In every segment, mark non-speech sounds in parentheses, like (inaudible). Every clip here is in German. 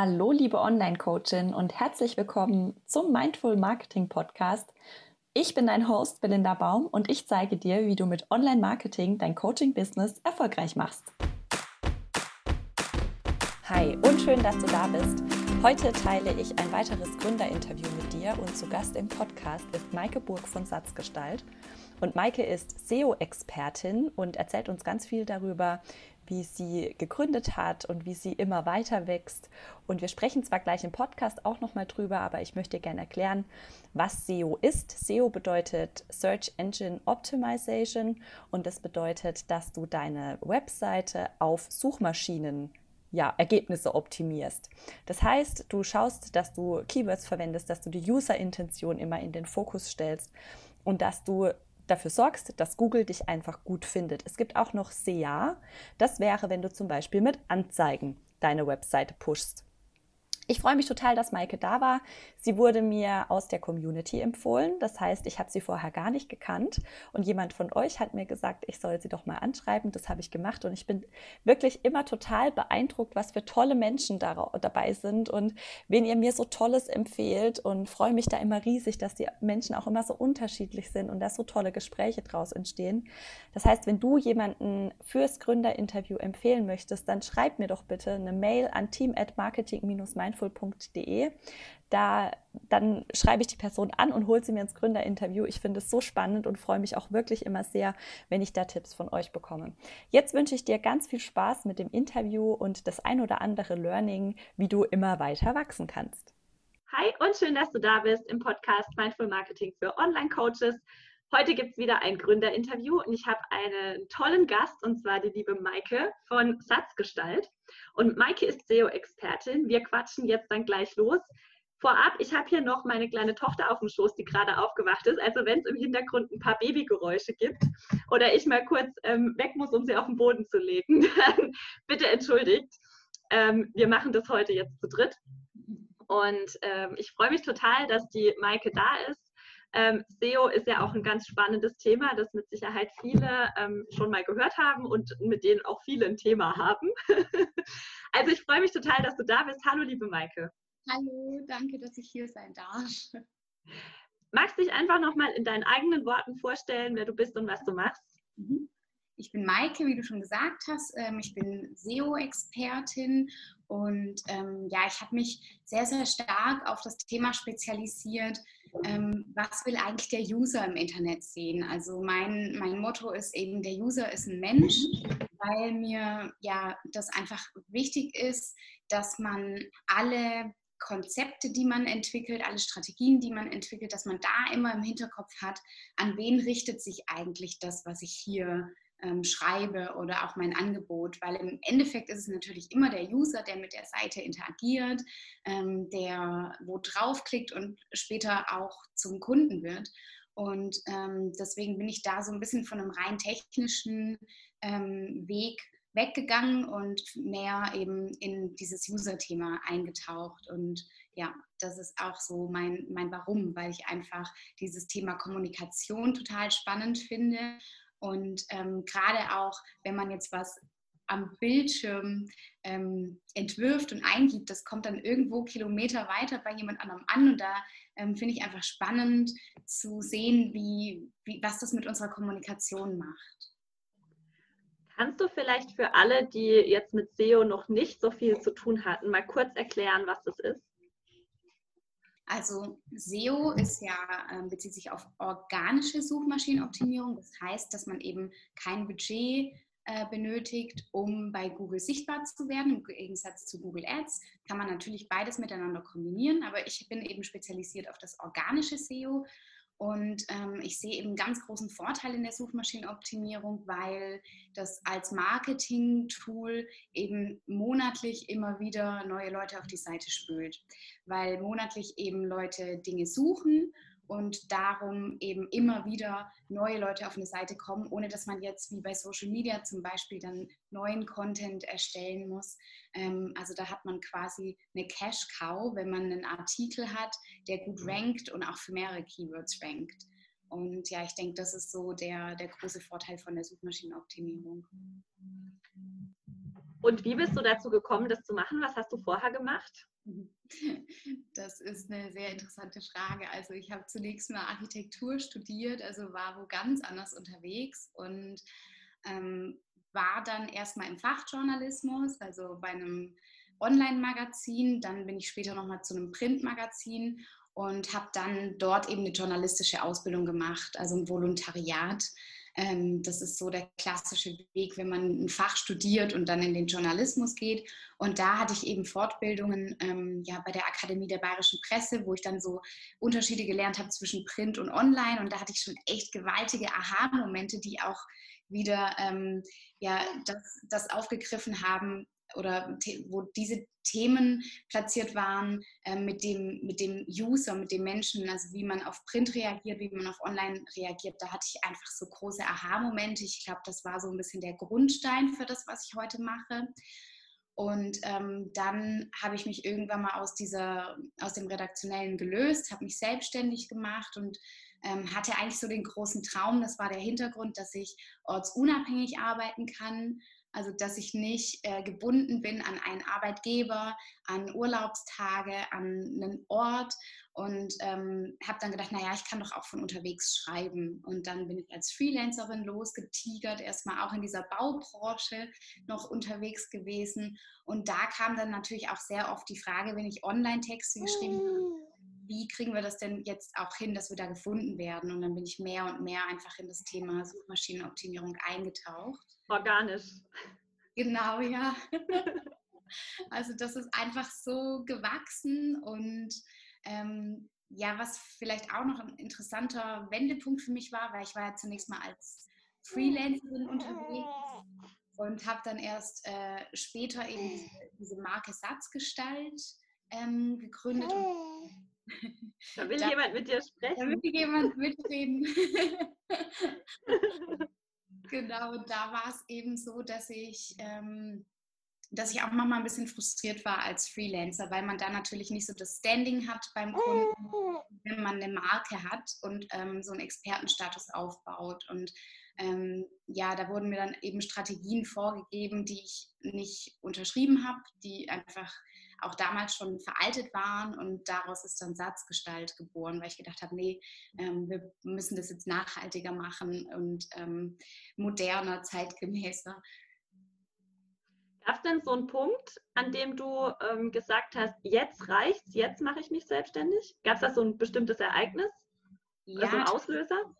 Hallo, liebe Online-Coachin und herzlich willkommen zum Mindful Marketing Podcast. Ich bin dein Host Belinda Baum und ich zeige dir, wie du mit Online-Marketing dein Coaching-Business erfolgreich machst. Hi und schön, dass du da bist. Heute teile ich ein weiteres Gründerinterview mit dir und zu Gast im Podcast ist Maike Burg von Satzgestalt. Und Maike ist SEO-Expertin und erzählt uns ganz viel darüber, wie sie gegründet hat und wie sie immer weiter wächst. Und wir sprechen zwar gleich im Podcast auch nochmal drüber, aber ich möchte gerne erklären, was SEO ist. SEO bedeutet Search Engine Optimization und das bedeutet, dass du deine Webseite auf Suchmaschinen ja, Ergebnisse optimierst. Das heißt, du schaust, dass du Keywords verwendest, dass du die User-Intention immer in den Fokus stellst und dass du dafür sorgst, dass Google dich einfach gut findet. Es gibt auch noch SEA. Das wäre, wenn du zum Beispiel mit Anzeigen deine Webseite pushst. Ich freue mich total, dass Maike da war. Sie wurde mir aus der Community empfohlen. Das heißt, ich habe sie vorher gar nicht gekannt. Und jemand von euch hat mir gesagt, ich soll sie doch mal anschreiben. Das habe ich gemacht. Und ich bin wirklich immer total beeindruckt, was für tolle Menschen da, dabei sind und wen ihr mir so Tolles empfehlt. Und freue mich da immer riesig, dass die Menschen auch immer so unterschiedlich sind und dass so tolle Gespräche draus entstehen. Das heißt, wenn du jemanden fürs Gründerinterview empfehlen möchtest, dann schreib mir doch bitte eine Mail an team at marketing-mindful mindful.de. Da dann schreibe ich die Person an und hole sie mir ins Gründerinterview. Ich finde es so spannend und freue mich auch wirklich immer sehr, wenn ich da Tipps von euch bekomme. Jetzt wünsche ich dir ganz viel Spaß mit dem Interview und das ein oder andere Learning, wie du immer weiter wachsen kannst. Hi und schön, dass du da bist im Podcast Mindful Marketing für Online-Coaches. Heute gibt es wieder ein Gründerinterview und ich habe einen tollen Gast und zwar die liebe Maike von Satzgestalt. Und Maike ist SEO-Expertin. Wir quatschen jetzt dann gleich los. Vorab, ich habe hier noch meine kleine Tochter auf dem Schoß, die gerade aufgewacht ist. Also wenn es im Hintergrund ein paar Babygeräusche gibt oder ich mal kurz ähm, weg muss, um sie auf den Boden zu legen, (laughs) dann bitte entschuldigt. Ähm, wir machen das heute jetzt zu dritt. Und ähm, ich freue mich total, dass die Maike da ist. Ähm, SEO ist ja auch ein ganz spannendes Thema, das mit Sicherheit viele ähm, schon mal gehört haben und mit denen auch viele ein Thema haben. (laughs) also ich freue mich total, dass du da bist. Hallo, liebe Maike. Hallo, danke, dass ich hier sein darf. Magst du dich einfach nochmal in deinen eigenen Worten vorstellen, wer du bist und was du machst? Mhm. Ich bin Maike, wie du schon gesagt hast. Ähm, ich bin SEO-Expertin und ähm, ja, ich habe mich sehr, sehr stark auf das Thema spezialisiert, ähm, was will eigentlich der User im Internet sehen? Also mein, mein Motto ist eben, der User ist ein Mensch, weil mir ja das einfach wichtig ist, dass man alle Konzepte, die man entwickelt, alle Strategien, die man entwickelt, dass man da immer im Hinterkopf hat, an wen richtet sich eigentlich das, was ich hier ähm, schreibe oder auch mein Angebot, weil im Endeffekt ist es natürlich immer der User, der mit der Seite interagiert, ähm, der wo draufklickt und später auch zum Kunden wird. Und ähm, deswegen bin ich da so ein bisschen von einem rein technischen ähm, Weg weggegangen und mehr eben in dieses User-Thema eingetaucht. Und ja, das ist auch so mein, mein Warum, weil ich einfach dieses Thema Kommunikation total spannend finde und ähm, gerade auch, wenn man jetzt was am Bildschirm ähm, entwirft und eingibt, das kommt dann irgendwo Kilometer weiter bei jemand anderem an. Und da ähm, finde ich einfach spannend zu sehen, wie, wie, was das mit unserer Kommunikation macht. Kannst du vielleicht für alle, die jetzt mit SEO noch nicht so viel zu tun hatten, mal kurz erklären, was das ist? Also SEO ist ja, äh, bezieht sich auf organische Suchmaschinenoptimierung. Das heißt, dass man eben kein Budget äh, benötigt, um bei Google sichtbar zu werden. Im Gegensatz zu Google Ads kann man natürlich beides miteinander kombinieren, aber ich bin eben spezialisiert auf das organische SEO und ähm, ich sehe eben ganz großen Vorteil in der Suchmaschinenoptimierung, weil das als Marketing-Tool eben monatlich immer wieder neue Leute auf die Seite spült. Weil monatlich eben Leute Dinge suchen und darum eben immer wieder neue Leute auf eine Seite kommen, ohne dass man jetzt wie bei Social Media zum Beispiel dann neuen Content erstellen muss. Ähm, also da hat man quasi eine Cash-Cow, wenn man einen Artikel hat, der gut rankt und auch für mehrere Keywords rankt. Und ja, ich denke, das ist so der, der große Vorteil von der Suchmaschinenoptimierung. Und wie bist du dazu gekommen, das zu machen? Was hast du vorher gemacht? (laughs) Das ist eine sehr interessante Frage. Also ich habe zunächst mal Architektur studiert, also war wo ganz anders unterwegs und ähm, war dann erstmal im Fachjournalismus, also bei einem Online-Magazin. Dann bin ich später nochmal zu einem Printmagazin und habe dann dort eben eine journalistische Ausbildung gemacht, also ein Volontariat. Ähm, das ist so der klassische Weg, wenn man ein Fach studiert und dann in den Journalismus geht. Und da hatte ich eben Fortbildungen ähm, ja, bei der Akademie der Bayerischen Presse, wo ich dann so Unterschiede gelernt habe zwischen Print und Online. Und da hatte ich schon echt gewaltige Aha-Momente, die auch wieder ähm, ja, das, das aufgegriffen haben, oder wo diese Themen platziert waren äh, mit, dem, mit dem User, mit dem Menschen, also wie man auf Print reagiert, wie man auf Online reagiert, da hatte ich einfach so große Aha-Momente. Ich glaube, das war so ein bisschen der Grundstein für das, was ich heute mache. Und ähm, dann habe ich mich irgendwann mal aus, dieser, aus dem Redaktionellen gelöst, habe mich selbstständig gemacht und ähm, hatte eigentlich so den großen Traum, das war der Hintergrund, dass ich ortsunabhängig arbeiten kann, also, dass ich nicht äh, gebunden bin an einen Arbeitgeber, an Urlaubstage, an einen Ort und ähm, habe dann gedacht, naja, ich kann doch auch von unterwegs schreiben. Und dann bin ich als Freelancerin losgetigert, erstmal auch in dieser Baubranche noch unterwegs gewesen. Und da kam dann natürlich auch sehr oft die Frage, wenn ich Online-Texte geschrieben habe, wie kriegen wir das denn jetzt auch hin, dass wir da gefunden werden? Und dann bin ich mehr und mehr einfach in das Thema Suchmaschinenoptimierung eingetaucht. Organisch. Genau, ja. (laughs) Also das ist einfach so gewachsen und ähm, ja, was vielleicht auch noch ein interessanter Wendepunkt für mich war, weil ich war ja zunächst mal als Freelancerin unterwegs und habe dann erst äh, später eben diese, diese Marke Satzgestalt ähm, gegründet. Und da will da, jemand mit dir sprechen. Da will jemand mitreden. (laughs) genau, da war es eben so, dass ich, ähm, dass ich auch manchmal ein bisschen frustriert war als Freelancer, weil man da natürlich nicht so das Standing hat beim Kunden, wenn man eine Marke hat und ähm, so einen Expertenstatus aufbaut. Und ähm, ja, da wurden mir dann eben Strategien vorgegeben, die ich nicht unterschrieben habe, die einfach auch damals schon veraltet waren und daraus ist dann Satzgestalt geboren, weil ich gedacht habe, nee, ähm, wir müssen das jetzt nachhaltiger machen und ähm, moderner, zeitgemäßer. Gab es denn so einen Punkt, an dem du ähm, gesagt hast, jetzt reicht's, jetzt mache ich mich selbstständig? Gab es da so ein bestimmtes Ereignis? Ja, also ein Auslöser?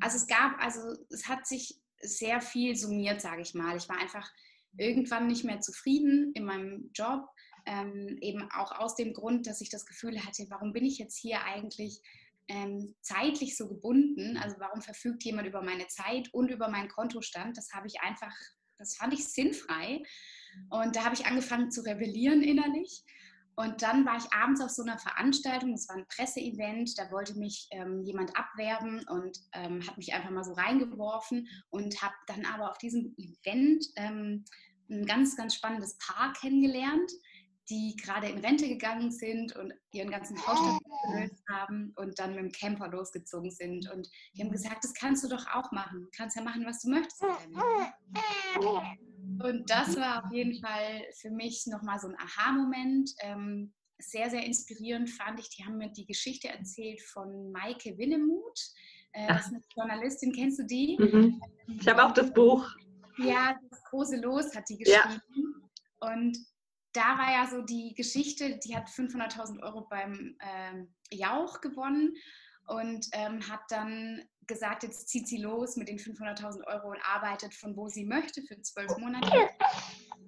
Also es gab, also es hat sich sehr viel summiert, sage ich mal. Ich war einfach irgendwann nicht mehr zufrieden in meinem Job ähm, eben auch aus dem Grund, dass ich das Gefühl hatte, warum bin ich jetzt hier eigentlich ähm, zeitlich so gebunden? Also warum verfügt jemand über meine Zeit und über meinen Kontostand? Das habe ich einfach, das fand ich sinnfrei. Und da habe ich angefangen zu rebellieren innerlich. Und dann war ich abends auf so einer Veranstaltung, das war ein Presseevent, da wollte mich ähm, jemand abwerben und ähm, hat mich einfach mal so reingeworfen und habe dann aber auf diesem Event ähm, ein ganz, ganz spannendes Paar kennengelernt, die gerade in Rente gegangen sind und ihren ganzen Hausstand gelöst haben und dann mit dem Camper losgezogen sind. Und die haben gesagt, das kannst du doch auch machen. Du kannst ja machen, was du möchtest. Und das war auf jeden Fall für mich nochmal so ein Aha-Moment. Ähm, sehr, sehr inspirierend fand ich. Die haben mir die Geschichte erzählt von Maike Winnemuth. Äh, das ist eine Journalistin, kennst du die? Mhm. Ich habe auch das Buch. Ja, das große Los hat die geschrieben. Ja. Und da war ja so die Geschichte, die hat 500.000 Euro beim ähm, Jauch gewonnen und ähm, hat dann gesagt, jetzt zieht sie los mit den 500.000 Euro und arbeitet von wo sie möchte für zwölf Monate.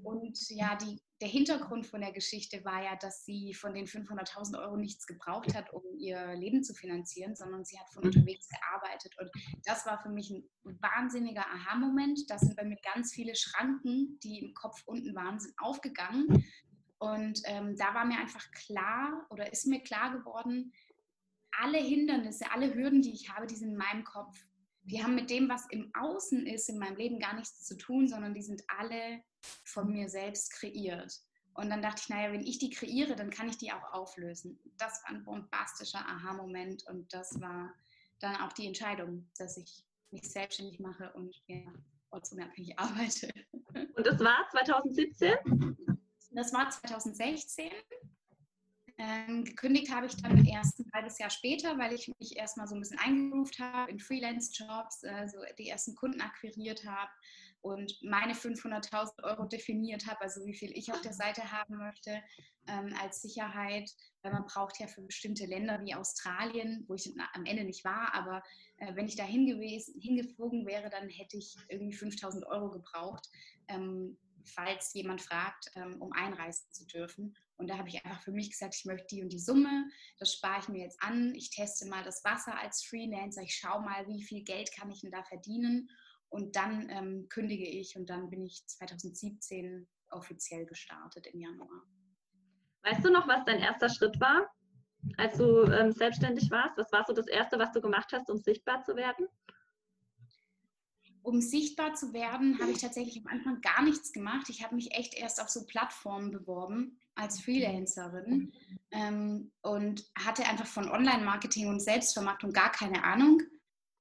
Und ja, die, der Hintergrund von der Geschichte war ja, dass sie von den 500.000 Euro nichts gebraucht hat, um ihr Leben zu finanzieren, sondern sie hat von mhm. unterwegs gearbeitet. Und das war für mich ein wahnsinniger Aha-Moment. Da sind bei mir ganz viele Schranken, die im Kopf unten waren, sind aufgegangen. Und ähm, da war mir einfach klar oder ist mir klar geworden, alle Hindernisse, alle Hürden, die ich habe, die sind in meinem Kopf. Die haben mit dem, was im Außen ist, in meinem Leben gar nichts zu tun, sondern die sind alle von mir selbst kreiert. Und dann dachte ich, naja, wenn ich die kreiere, dann kann ich die auch auflösen. Das war ein bombastischer Aha-Moment und das war dann auch die Entscheidung, dass ich mich selbstständig mache und ja, ortsunabhängig (laughs) arbeite. Und das war 2017? Das war 2016. Ähm, gekündigt habe ich dann erst ein halbes Jahr später, weil ich mich erstmal so ein bisschen eingeruft habe in Freelance-Jobs, äh, so die ersten Kunden akquiriert habe und meine 500.000 Euro definiert habe, also wie viel ich auf der Seite haben möchte ähm, als Sicherheit, weil man braucht ja für bestimmte Länder wie Australien, wo ich am Ende nicht war, aber äh, wenn ich da hingeflogen wäre, dann hätte ich irgendwie 5.000 Euro gebraucht. Ähm, falls jemand fragt, ähm, um einreisen zu dürfen. Und da habe ich einfach für mich gesagt, ich möchte die und die Summe, das spare ich mir jetzt an. Ich teste mal das Wasser als Freelancer, ich schaue mal, wie viel Geld kann ich denn da verdienen. Und dann ähm, kündige ich und dann bin ich 2017 offiziell gestartet im Januar. Weißt du noch, was dein erster Schritt war, als du ähm, selbstständig warst? Was war so das Erste, was du gemacht hast, um sichtbar zu werden? um sichtbar zu werden, habe ich tatsächlich am Anfang gar nichts gemacht. Ich habe mich echt erst auf so Plattformen beworben als Freelancerin ähm, und hatte einfach von Online-Marketing und Selbstvermarktung gar keine Ahnung.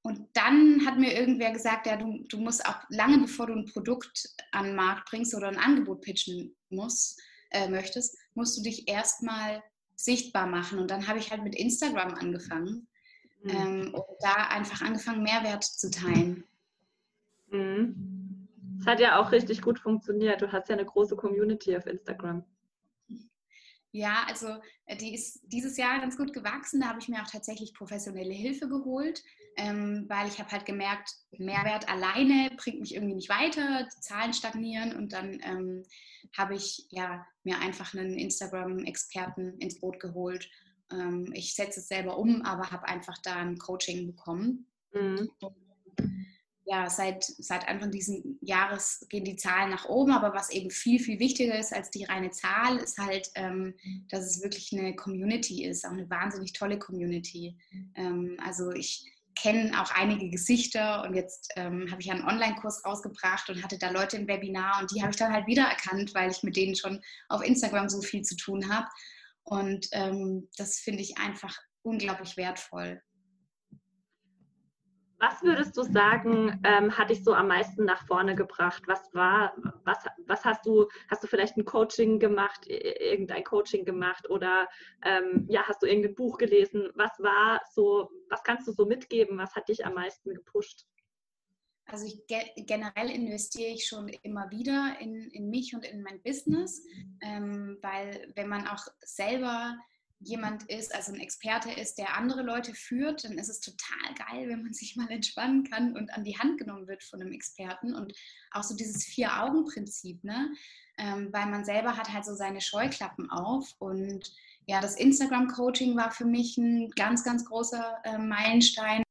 Und dann hat mir irgendwer gesagt, ja, du, du musst auch lange bevor du ein Produkt an den Markt bringst oder ein Angebot pitchen musst, äh, möchtest, musst du dich erstmal sichtbar machen. Und dann habe ich halt mit Instagram angefangen mhm. ähm, und da einfach angefangen, Mehrwert zu teilen. Mhm. Es hat ja auch richtig gut funktioniert. Du hast ja eine große Community auf Instagram. Ja, also äh, die ist dieses Jahr ganz gut gewachsen. Da habe ich mir auch tatsächlich professionelle Hilfe geholt, ähm, weil ich habe halt gemerkt, Mehrwert alleine bringt mich irgendwie nicht weiter, die Zahlen stagnieren und dann ähm, habe ich ja, mir einfach einen Instagram-Experten ins Boot geholt. Ähm, ich setze es selber um, aber habe einfach da ein Coaching bekommen. Mhm ja, seit, seit Anfang dieses Jahres gehen die Zahlen nach oben, aber was eben viel, viel wichtiger ist als die reine Zahl, ist halt, ähm, dass es wirklich eine Community ist, auch eine wahnsinnig tolle Community. Ähm, also ich kenne auch einige Gesichter und jetzt ähm, habe ich einen Online-Kurs rausgebracht und hatte da Leute im Webinar und die habe ich dann halt wiedererkannt, weil ich mit denen schon auf Instagram so viel zu tun habe. Und ähm, das finde ich einfach unglaublich wertvoll. Was würdest du sagen, ähm, hat dich so am meisten nach vorne gebracht? Was war, was, was hast du, hast du vielleicht ein Coaching gemacht, irgendein Coaching gemacht oder ähm, ja, hast du irgendein Buch gelesen? Was war so, was kannst du so mitgeben? Was hat dich am meisten gepusht? Also ich, generell investiere ich schon immer wieder in, in mich und in mein Business, ähm, weil wenn man auch selber jemand ist, also ein Experte ist, der andere Leute führt, dann ist es total geil, wenn man (laughs) sich mal entspannen kann und an die Hand genommen wird von einem Experten. Und auch so dieses Vier-Augen-Prinzip, ne? Ähm, weil man selber hat halt so seine Scheuklappen auf. Und ja, das Instagram-Coaching war für mich ein ganz, ganz großer äh, Meilenstein.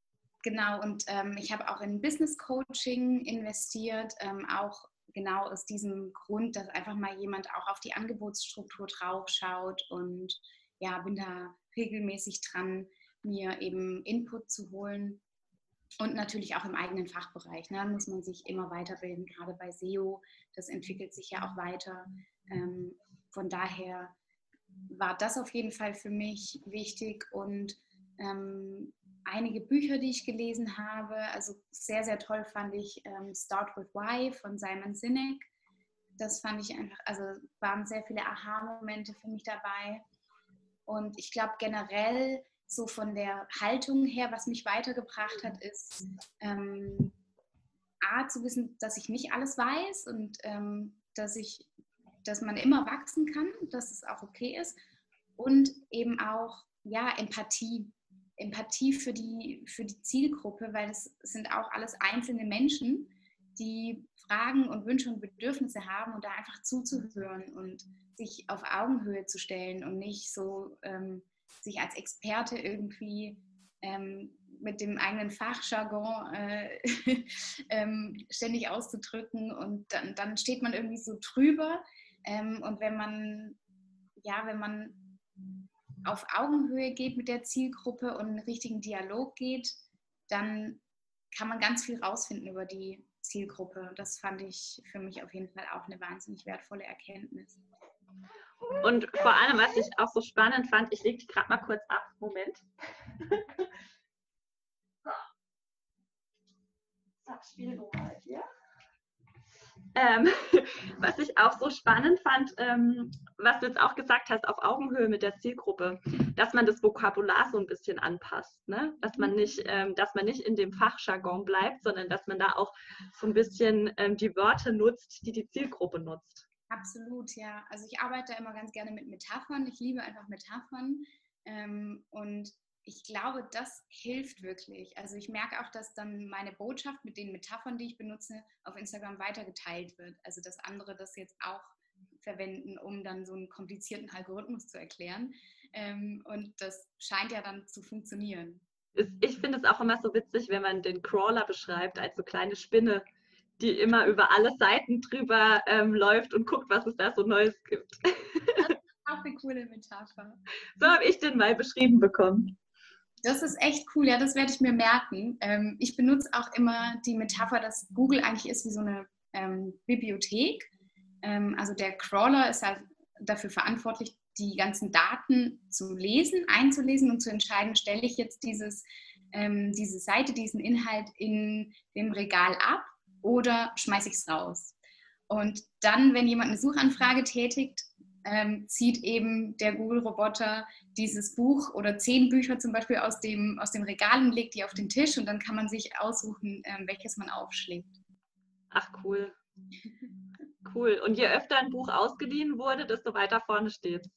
Genau, und ähm, ich habe auch in Business-Coaching investiert, ähm, auch genau aus diesem Grund, dass einfach mal jemand auch auf die Angebotsstruktur drauf schaut und ja, bin da regelmäßig dran, mir eben Input zu holen. Und natürlich auch im eigenen Fachbereich. Ne, muss man sich immer weiterbilden, gerade bei SEO. Das entwickelt sich ja auch weiter. Ähm, von daher war das auf jeden Fall für mich wichtig. Und ähm, einige Bücher, die ich gelesen habe, also sehr, sehr toll fand ich ähm, Start with Why von Simon Sinek. Das fand ich einfach, also waren sehr viele Aha-Momente für mich dabei. Und ich glaube generell so von der Haltung her, was mich weitergebracht hat, ist ähm, A, zu wissen, dass ich nicht alles weiß und ähm, dass ich, dass man immer wachsen kann, dass es auch okay ist. Und eben auch, ja, Empathie. Empathie für die, für die Zielgruppe, weil es sind auch alles einzelne Menschen, die Fragen und Wünsche und Bedürfnisse haben und da einfach zuzuhören und sich auf Augenhöhe zu stellen und nicht so ähm, sich als Experte irgendwie ähm, mit dem eigenen Fachjargon äh, (laughs) ähm, ständig auszudrücken und dann, dann steht man irgendwie so drüber. Ähm, und wenn man, ja, wenn man auf Augenhöhe geht mit der Zielgruppe und einen richtigen Dialog geht, dann kann man ganz viel rausfinden über die Zielgruppe. Das fand ich für mich auf jeden Fall auch eine wahnsinnig wertvolle Erkenntnis. Und vor allem, was ich auch so spannend fand, ich lege die gerade mal kurz ab. Moment. (laughs) so, Spiel hier. Ähm, (laughs) was ich auch so spannend fand, ähm, was du jetzt auch gesagt hast, auf Augenhöhe mit der Zielgruppe, dass man das Vokabular so ein bisschen anpasst, ne? dass man nicht, ähm, dass man nicht in dem Fachjargon bleibt, sondern dass man da auch so ein bisschen ähm, die Wörter nutzt, die die Zielgruppe nutzt. Absolut, ja. Also ich arbeite immer ganz gerne mit Metaphern. Ich liebe einfach Metaphern. Ähm, und ich glaube, das hilft wirklich. Also ich merke auch, dass dann meine Botschaft mit den Metaphern, die ich benutze, auf Instagram weitergeteilt wird. Also dass andere das jetzt auch verwenden, um dann so einen komplizierten Algorithmus zu erklären. Ähm, und das scheint ja dann zu funktionieren. Ich finde es auch immer so witzig, wenn man den Crawler beschreibt als so kleine Spinne, die immer über alle Seiten drüber ähm, läuft und guckt, was es da so Neues gibt. Das ist auch eine coole Metapher. So habe ich den mal beschrieben bekommen. Das ist echt cool, ja, das werde ich mir merken. Ähm, ich benutze auch immer die Metapher, dass Google eigentlich ist wie so eine ähm, Bibliothek. Ähm, also der Crawler ist halt dafür verantwortlich, die ganzen Daten zu lesen, einzulesen und zu entscheiden, stelle ich jetzt dieses, ähm, diese Seite, diesen Inhalt in dem Regal ab oder schmeiße ich es raus. Und dann, wenn jemand eine Suchanfrage tätigt, ähm, zieht eben der Google-Roboter dieses Buch oder zehn Bücher zum Beispiel aus dem, aus dem Regal und legt die auf den Tisch und dann kann man sich aussuchen, ähm, welches man aufschlägt. Ach cool. Cool. Und je öfter ein Buch ausgeliehen wurde, desto weiter vorne steht.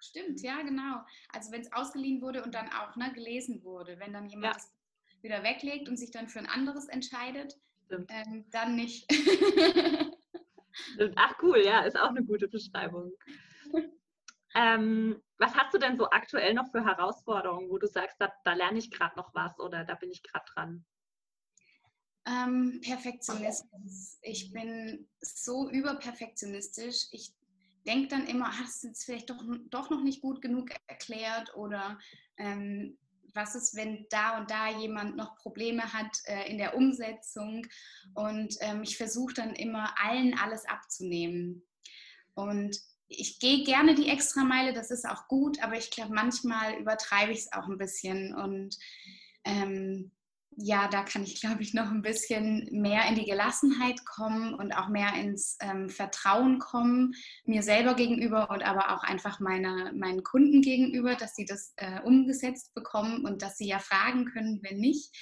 Stimmt, ja, genau. Also wenn es ausgeliehen wurde und dann auch ne, gelesen wurde, wenn dann jemand es ja. wieder weglegt und sich dann für ein anderes entscheidet, ähm, dann nicht. (laughs) Ach cool, ja, ist auch eine gute Beschreibung. Ähm, was hast du denn so aktuell noch für Herausforderungen, wo du sagst, da, da lerne ich gerade noch was oder da bin ich gerade dran? Ähm, Perfektionismus. Ich bin so überperfektionistisch. Ich denke dann immer, das ist jetzt vielleicht doch, doch noch nicht gut genug erklärt oder ähm, was ist, wenn da und da jemand noch Probleme hat äh, in der Umsetzung. Und ähm, ich versuche dann immer allen alles abzunehmen. Und ich gehe gerne die Extrameile, das ist auch gut, aber ich glaube, manchmal übertreibe ich es auch ein bisschen. Und ähm, ja, da kann ich, glaube ich, noch ein bisschen mehr in die Gelassenheit kommen und auch mehr ins ähm, Vertrauen kommen, mir selber gegenüber und aber auch einfach meine, meinen Kunden gegenüber, dass sie das äh, umgesetzt bekommen und dass sie ja fragen können, wenn nicht.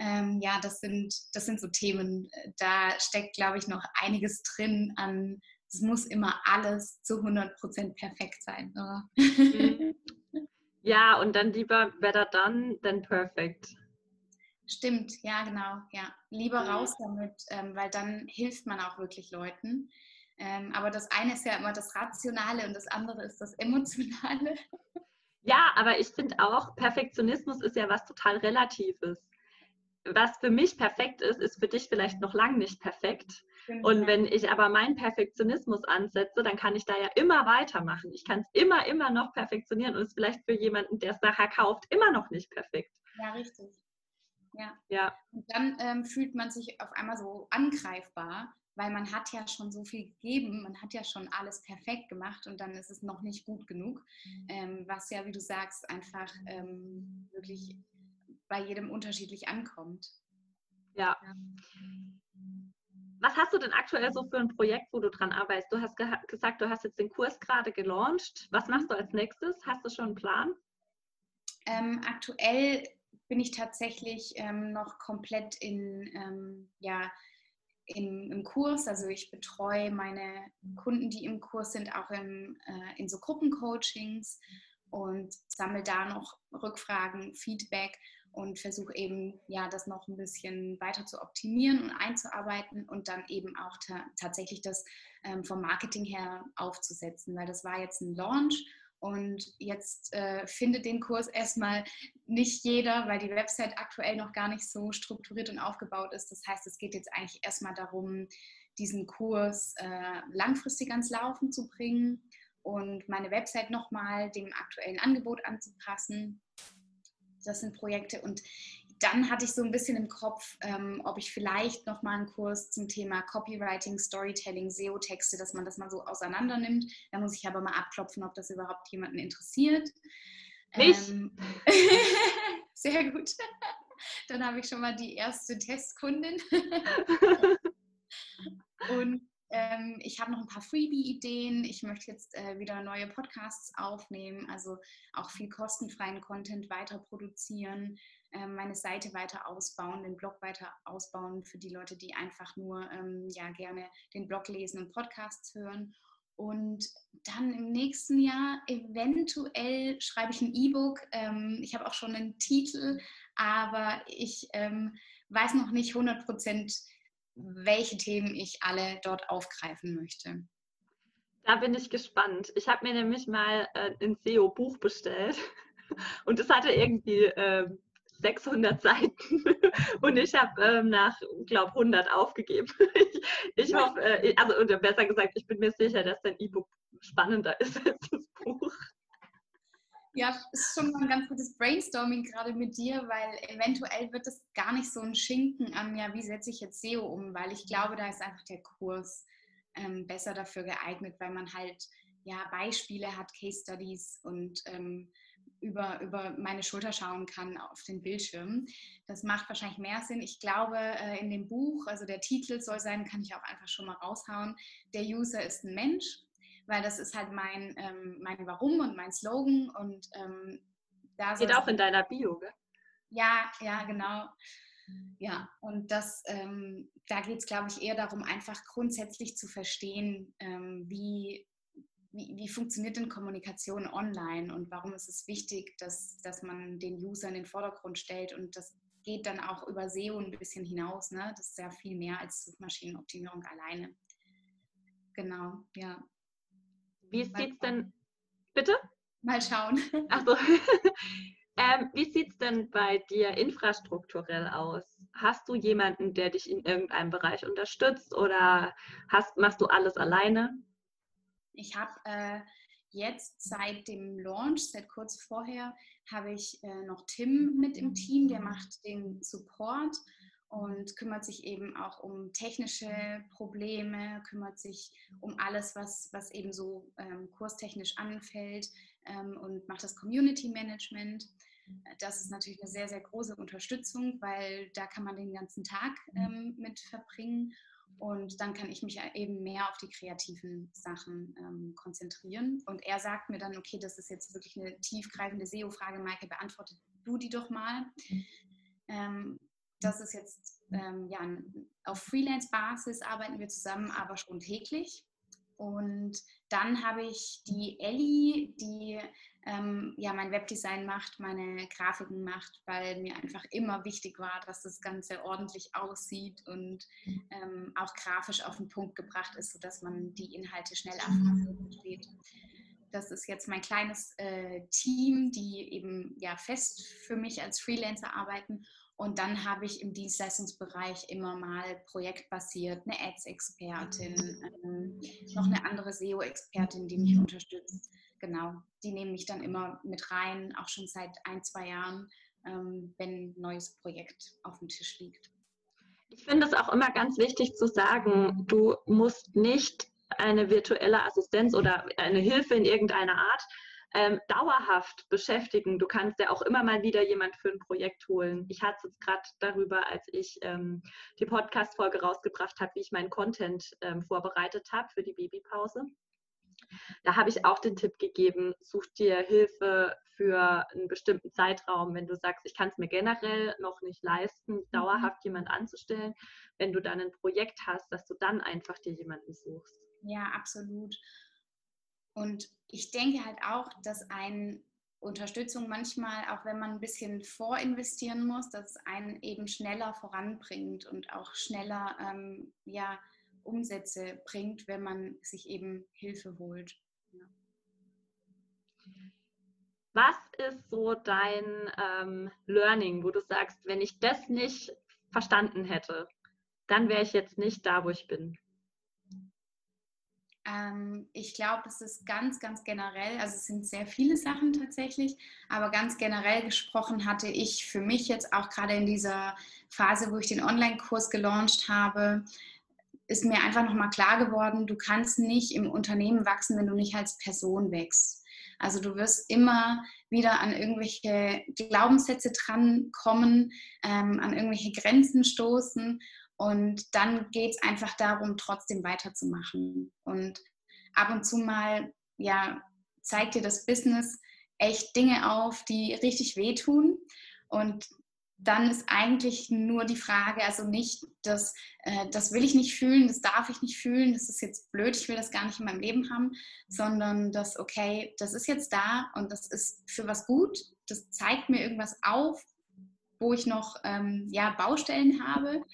Ähm, ja, das sind, das sind so Themen, da steckt, glaube ich, noch einiges drin an, es muss immer alles zu 100% perfekt sein. Mhm. Ja, und dann lieber better done than perfect. Stimmt, ja, genau. Ja, lieber raus damit, ähm, weil dann hilft man auch wirklich Leuten. Ähm, aber das eine ist ja immer das Rationale und das andere ist das Emotionale. Ja, aber ich finde auch, Perfektionismus ist ja was total Relatives. Was für mich perfekt ist, ist für dich vielleicht noch lang nicht perfekt. Und wenn ich aber meinen Perfektionismus ansetze, dann kann ich da ja immer weitermachen. Ich kann es immer, immer noch perfektionieren und es ist vielleicht für jemanden, der es nachher kauft, immer noch nicht perfekt. Ja, richtig. Ja. ja. Und dann ähm, fühlt man sich auf einmal so angreifbar, weil man hat ja schon so viel gegeben, man hat ja schon alles perfekt gemacht und dann ist es noch nicht gut genug, mhm. ähm, was ja, wie du sagst, einfach ähm, wirklich bei jedem unterschiedlich ankommt. Ja. ja. Was hast du denn aktuell so für ein Projekt, wo du dran arbeitest? Du hast ge gesagt, du hast jetzt den Kurs gerade gelauncht. Was machst du als nächstes? Hast du schon einen Plan? Ähm, aktuell bin ich tatsächlich ähm, noch komplett in, ähm, ja, im, im, Kurs. Also ich betreue meine Kunden, die im Kurs sind, auch im, äh, in so Gruppencoachings und sammle da noch Rückfragen, Feedback und versuche eben ja das noch ein bisschen weiter zu optimieren und einzuarbeiten und dann eben auch ta tatsächlich das ähm, vom Marketing her aufzusetzen, weil das war jetzt ein Launch und jetzt äh, findet den Kurs erstmal nicht jeder, weil die Website aktuell noch gar nicht so strukturiert und aufgebaut ist. Das heißt, es geht jetzt eigentlich erstmal darum, diesen Kurs äh, langfristig ans Laufen zu bringen und meine Website nochmal dem aktuellen Angebot anzupassen. Das sind Projekte und dann hatte ich so ein bisschen im Kopf, ähm, ob ich vielleicht noch mal einen Kurs zum Thema Copywriting, Storytelling, SEO-Texte, dass man das mal so auseinander nimmt. Da muss ich aber mal abklopfen, ob das überhaupt jemanden interessiert. Mich? Ähm, (laughs) sehr gut. (laughs) Dann habe ich schon mal die erste Testkundin. (laughs) Und ähm, ich habe noch ein paar Freebie-Ideen. Ich möchte jetzt äh, wieder neue Podcasts aufnehmen, also auch viel kostenfreien Content weiter produzieren, meine Seite weiter ausbauen, den Blog weiter ausbauen für die Leute, die einfach nur ähm, ja, gerne den Blog lesen und Podcasts hören. Und dann im nächsten Jahr eventuell schreibe ich ein E-Book. Ähm, ich habe auch schon einen Titel, aber ich ähm, weiß noch nicht 100 Prozent, welche Themen ich alle dort aufgreifen möchte. Da bin ich gespannt. Ich habe mir nämlich mal äh, ein SEO-Buch bestellt (laughs) und es hatte irgendwie äh, 600 (laughs) Seiten und ich habe ähm, nach, glaube 100 aufgegeben. (laughs) ich, ich hoffe, äh, also oder besser gesagt, ich bin mir sicher, dass dein E-Book spannender (laughs) ist als das Buch. Ja, ist schon mal ein ganz gutes Brainstorming gerade mit dir, weil eventuell wird es gar nicht so ein Schinken an, ja, wie setze ich jetzt SEO um, weil ich glaube, da ist einfach der Kurs ähm, besser dafür geeignet, weil man halt ja Beispiele hat, Case Studies und ähm, über, über meine Schulter schauen kann auf den Bildschirm. Das macht wahrscheinlich mehr Sinn. Ich glaube, äh, in dem Buch, also der Titel soll sein, kann ich auch einfach schon mal raushauen. Der User ist ein Mensch weil das ist halt mein, ähm, mein Warum und mein Slogan. Und ähm, da Geht auch in deiner Bio, gell? Ja, ja, genau. Ja, und das, ähm, da geht es, glaube ich, eher darum, einfach grundsätzlich zu verstehen, ähm, wie, wie, wie, funktioniert denn Kommunikation online und warum ist es wichtig, dass, dass man den User in den Vordergrund stellt. Und das geht dann auch über SEO ein bisschen hinaus. Ne? Das ist ja viel mehr als Suchmaschinenoptimierung alleine. Genau, ja. Wie sieht es denn, bitte? Mal schauen. (laughs) Achso. (laughs) ähm, wie sieht es denn bei dir infrastrukturell aus? Hast du jemanden, der dich in irgendeinem Bereich unterstützt oder hast, machst du alles alleine? Ich habe äh, jetzt seit dem Launch, seit kurz vorher, habe ich äh, noch Tim mit im Team, der macht den Support und kümmert sich eben auch um technische Probleme, kümmert sich um alles, was, was eben so ähm, kurstechnisch anfällt ähm, und macht das Community Management. Das ist natürlich eine sehr, sehr große Unterstützung, weil da kann man den ganzen Tag ähm, mit verbringen. Und dann kann ich mich eben mehr auf die kreativen Sachen ähm, konzentrieren. Und er sagt mir dann, okay, das ist jetzt wirklich eine tiefgreifende SEO-Frage, Maike, beantworte du die doch mal. Ähm, das ist jetzt, ähm, ja, auf Freelance-Basis arbeiten wir zusammen, aber schon täglich. Und dann habe ich die Ellie, die ähm, ja mein Webdesign macht, meine Grafiken macht, weil mir einfach immer wichtig war, dass das Ganze ordentlich aussieht und ähm, auch grafisch auf den Punkt gebracht ist, sodass man die Inhalte schnell erfasst und versteht. Das ist jetzt mein kleines äh, Team, die eben ja fest für mich als Freelancer arbeiten. Und dann habe ich im Dienstleistungsbereich immer mal projektbasiert eine Ads-Expertin, ähm, noch eine andere SEO-Expertin, die mich unterstützt. Genau, die nehmen mich dann immer mit rein, auch schon seit ein, zwei Jahren, ähm, wenn ein neues Projekt auf dem Tisch liegt. Ich finde es auch immer ganz wichtig zu sagen, du musst nicht eine virtuelle Assistenz oder eine Hilfe in irgendeiner Art ähm, dauerhaft beschäftigen. Du kannst ja auch immer mal wieder jemand für ein Projekt holen. Ich hatte es gerade darüber, als ich ähm, die Podcast-Folge rausgebracht habe, wie ich meinen Content ähm, vorbereitet habe für die Babypause. Da habe ich auch den Tipp gegeben, such dir Hilfe für einen bestimmten Zeitraum, wenn du sagst, ich kann es mir generell noch nicht leisten, mhm. dauerhaft jemand anzustellen. Wenn du dann ein Projekt hast, dass du dann einfach dir jemanden suchst. Ja, absolut. Und ich denke halt auch, dass ein Unterstützung manchmal, auch wenn man ein bisschen vorinvestieren muss, dass es einen eben schneller voranbringt und auch schneller ähm, ja, Umsätze bringt, wenn man sich eben Hilfe holt. Ja. Was ist so dein ähm, Learning, wo du sagst, wenn ich das nicht verstanden hätte, dann wäre ich jetzt nicht da, wo ich bin? Ähm, ich glaube, es ist ganz, ganz generell, also es sind sehr viele Sachen tatsächlich, aber ganz generell gesprochen hatte ich für mich jetzt auch gerade in dieser Phase, wo ich den Online-Kurs gelauncht habe, ist mir einfach nochmal klar geworden, du kannst nicht im Unternehmen wachsen, wenn du nicht als Person wächst. Also du wirst immer wieder an irgendwelche Glaubenssätze drankommen, ähm, an irgendwelche Grenzen stoßen Und dann geht es einfach darum, trotzdem weiterzumachen. Und ab und zu mal, ja, zeigt dir das Business echt Dinge auf, die richtig wehtun. Und dann ist eigentlich nur die Frage, also nicht, dass, äh, das will ich nicht fühlen, das darf ich nicht fühlen, das ist jetzt blöd, ich will das gar nicht in meinem Leben haben, sondern dass, okay, das ist jetzt da und das ist für was gut, das zeigt mir irgendwas auf, wo ich noch ähm, ja, Baustellen habe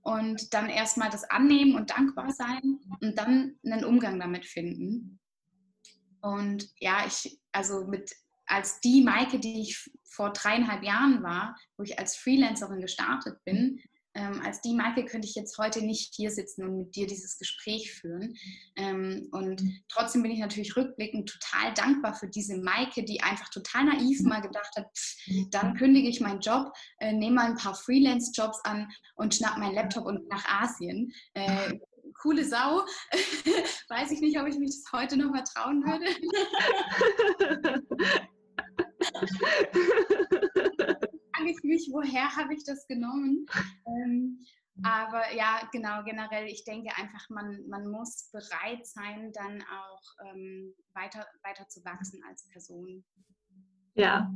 und dann erstmal das annehmen und dankbar sein und dann einen Umgang damit finden. Und ja, ich, also mit als die Maike, die ich vor dreieinhalb Jahren war, wo ich als Freelancerin gestartet bin, ähm, als die Maike könnte ich jetzt heute nicht hier sitzen und mit dir dieses Gespräch führen. Ähm, und trotzdem bin ich natürlich rückblickend total dankbar für diese Maike, die einfach total naiv mal gedacht hat, pff, dann kündige ich meinen Job, äh, nehme mal ein paar Freelance-Jobs an und schnapp meinen Laptop und nach Asien. Äh, coole Sau. (laughs) Weiß ich nicht, ob ich mich das heute noch mal trauen würde. (laughs) frage woher habe ich das genommen? Ähm, aber ja, genau, generell, ich denke einfach, man, man muss bereit sein, dann auch ähm, weiter, weiter zu wachsen als Person. Ja.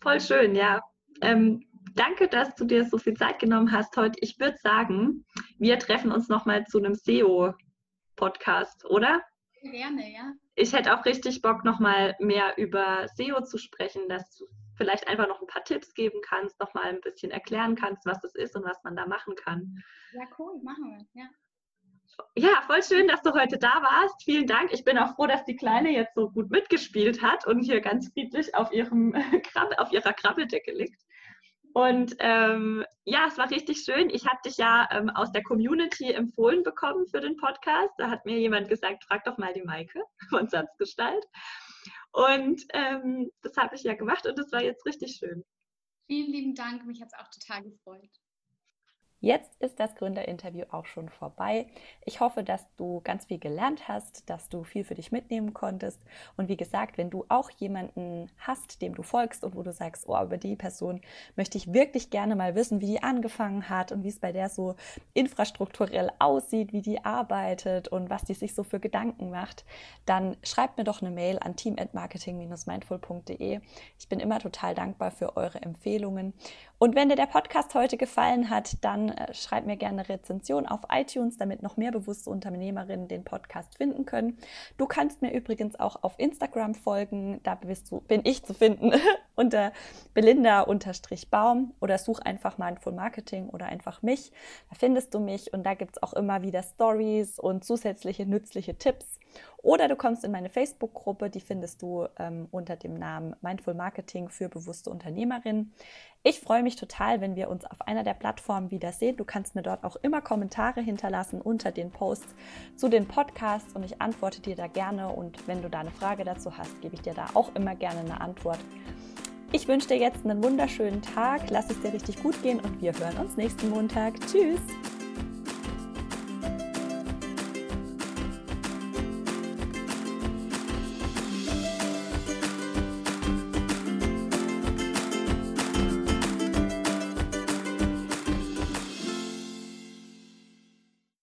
Voll schön, ja. Ähm, danke, dass du dir so viel Zeit genommen hast heute. Ich würde sagen, wir treffen uns nochmal zu einem SEO-Podcast, oder? Gerne, ja. Ich hätte auch richtig Bock, nochmal mehr über SEO zu sprechen, dass vielleicht einfach noch ein paar Tipps geben kannst, nochmal ein bisschen erklären kannst, was das ist und was man da machen kann. Ja, cool, machen wir, ja. Ja, voll schön, dass du heute da warst. Vielen Dank. Ich bin auch froh, dass die Kleine jetzt so gut mitgespielt hat und hier ganz friedlich auf, ihrem (laughs) auf ihrer Krabbeldecke liegt. Und ähm, ja, es war richtig schön. Ich habe dich ja ähm, aus der Community empfohlen bekommen für den Podcast. Da hat mir jemand gesagt, frag doch mal die Maike (laughs) von Satzgestalt. Und ähm, das habe ich ja gemacht und das war jetzt richtig schön. Vielen lieben Dank, mich hat es auch total gefreut. Jetzt ist das Gründerinterview auch schon vorbei. Ich hoffe, dass du ganz viel gelernt hast, dass du viel für dich mitnehmen konntest. Und wie gesagt, wenn du auch jemanden hast, dem du folgst und wo du sagst, oh, über die Person möchte ich wirklich gerne mal wissen, wie die angefangen hat und wie es bei der so infrastrukturell aussieht, wie die arbeitet und was die sich so für Gedanken macht, dann schreib mir doch eine Mail an team@marketing-mindful.de. Ich bin immer total dankbar für eure Empfehlungen. Und wenn dir der Podcast heute gefallen hat, dann äh, schreib mir gerne Rezension auf iTunes, damit noch mehr bewusste Unternehmerinnen den Podcast finden können. Du kannst mir übrigens auch auf Instagram folgen, da bist du, bin ich zu finden (laughs) unter belinda-baum oder such einfach Mindful Marketing oder einfach mich. Da findest du mich und da gibt es auch immer wieder Stories und zusätzliche nützliche Tipps. Oder du kommst in meine Facebook-Gruppe, die findest du ähm, unter dem Namen Mindful Marketing für bewusste Unternehmerinnen. Ich freue mich total, wenn wir uns auf einer der Plattformen wiedersehen. Du kannst mir dort auch immer Kommentare hinterlassen unter den Posts zu den Podcasts und ich antworte dir da gerne. Und wenn du da eine Frage dazu hast, gebe ich dir da auch immer gerne eine Antwort. Ich wünsche dir jetzt einen wunderschönen Tag, lass es dir richtig gut gehen und wir hören uns nächsten Montag. Tschüss!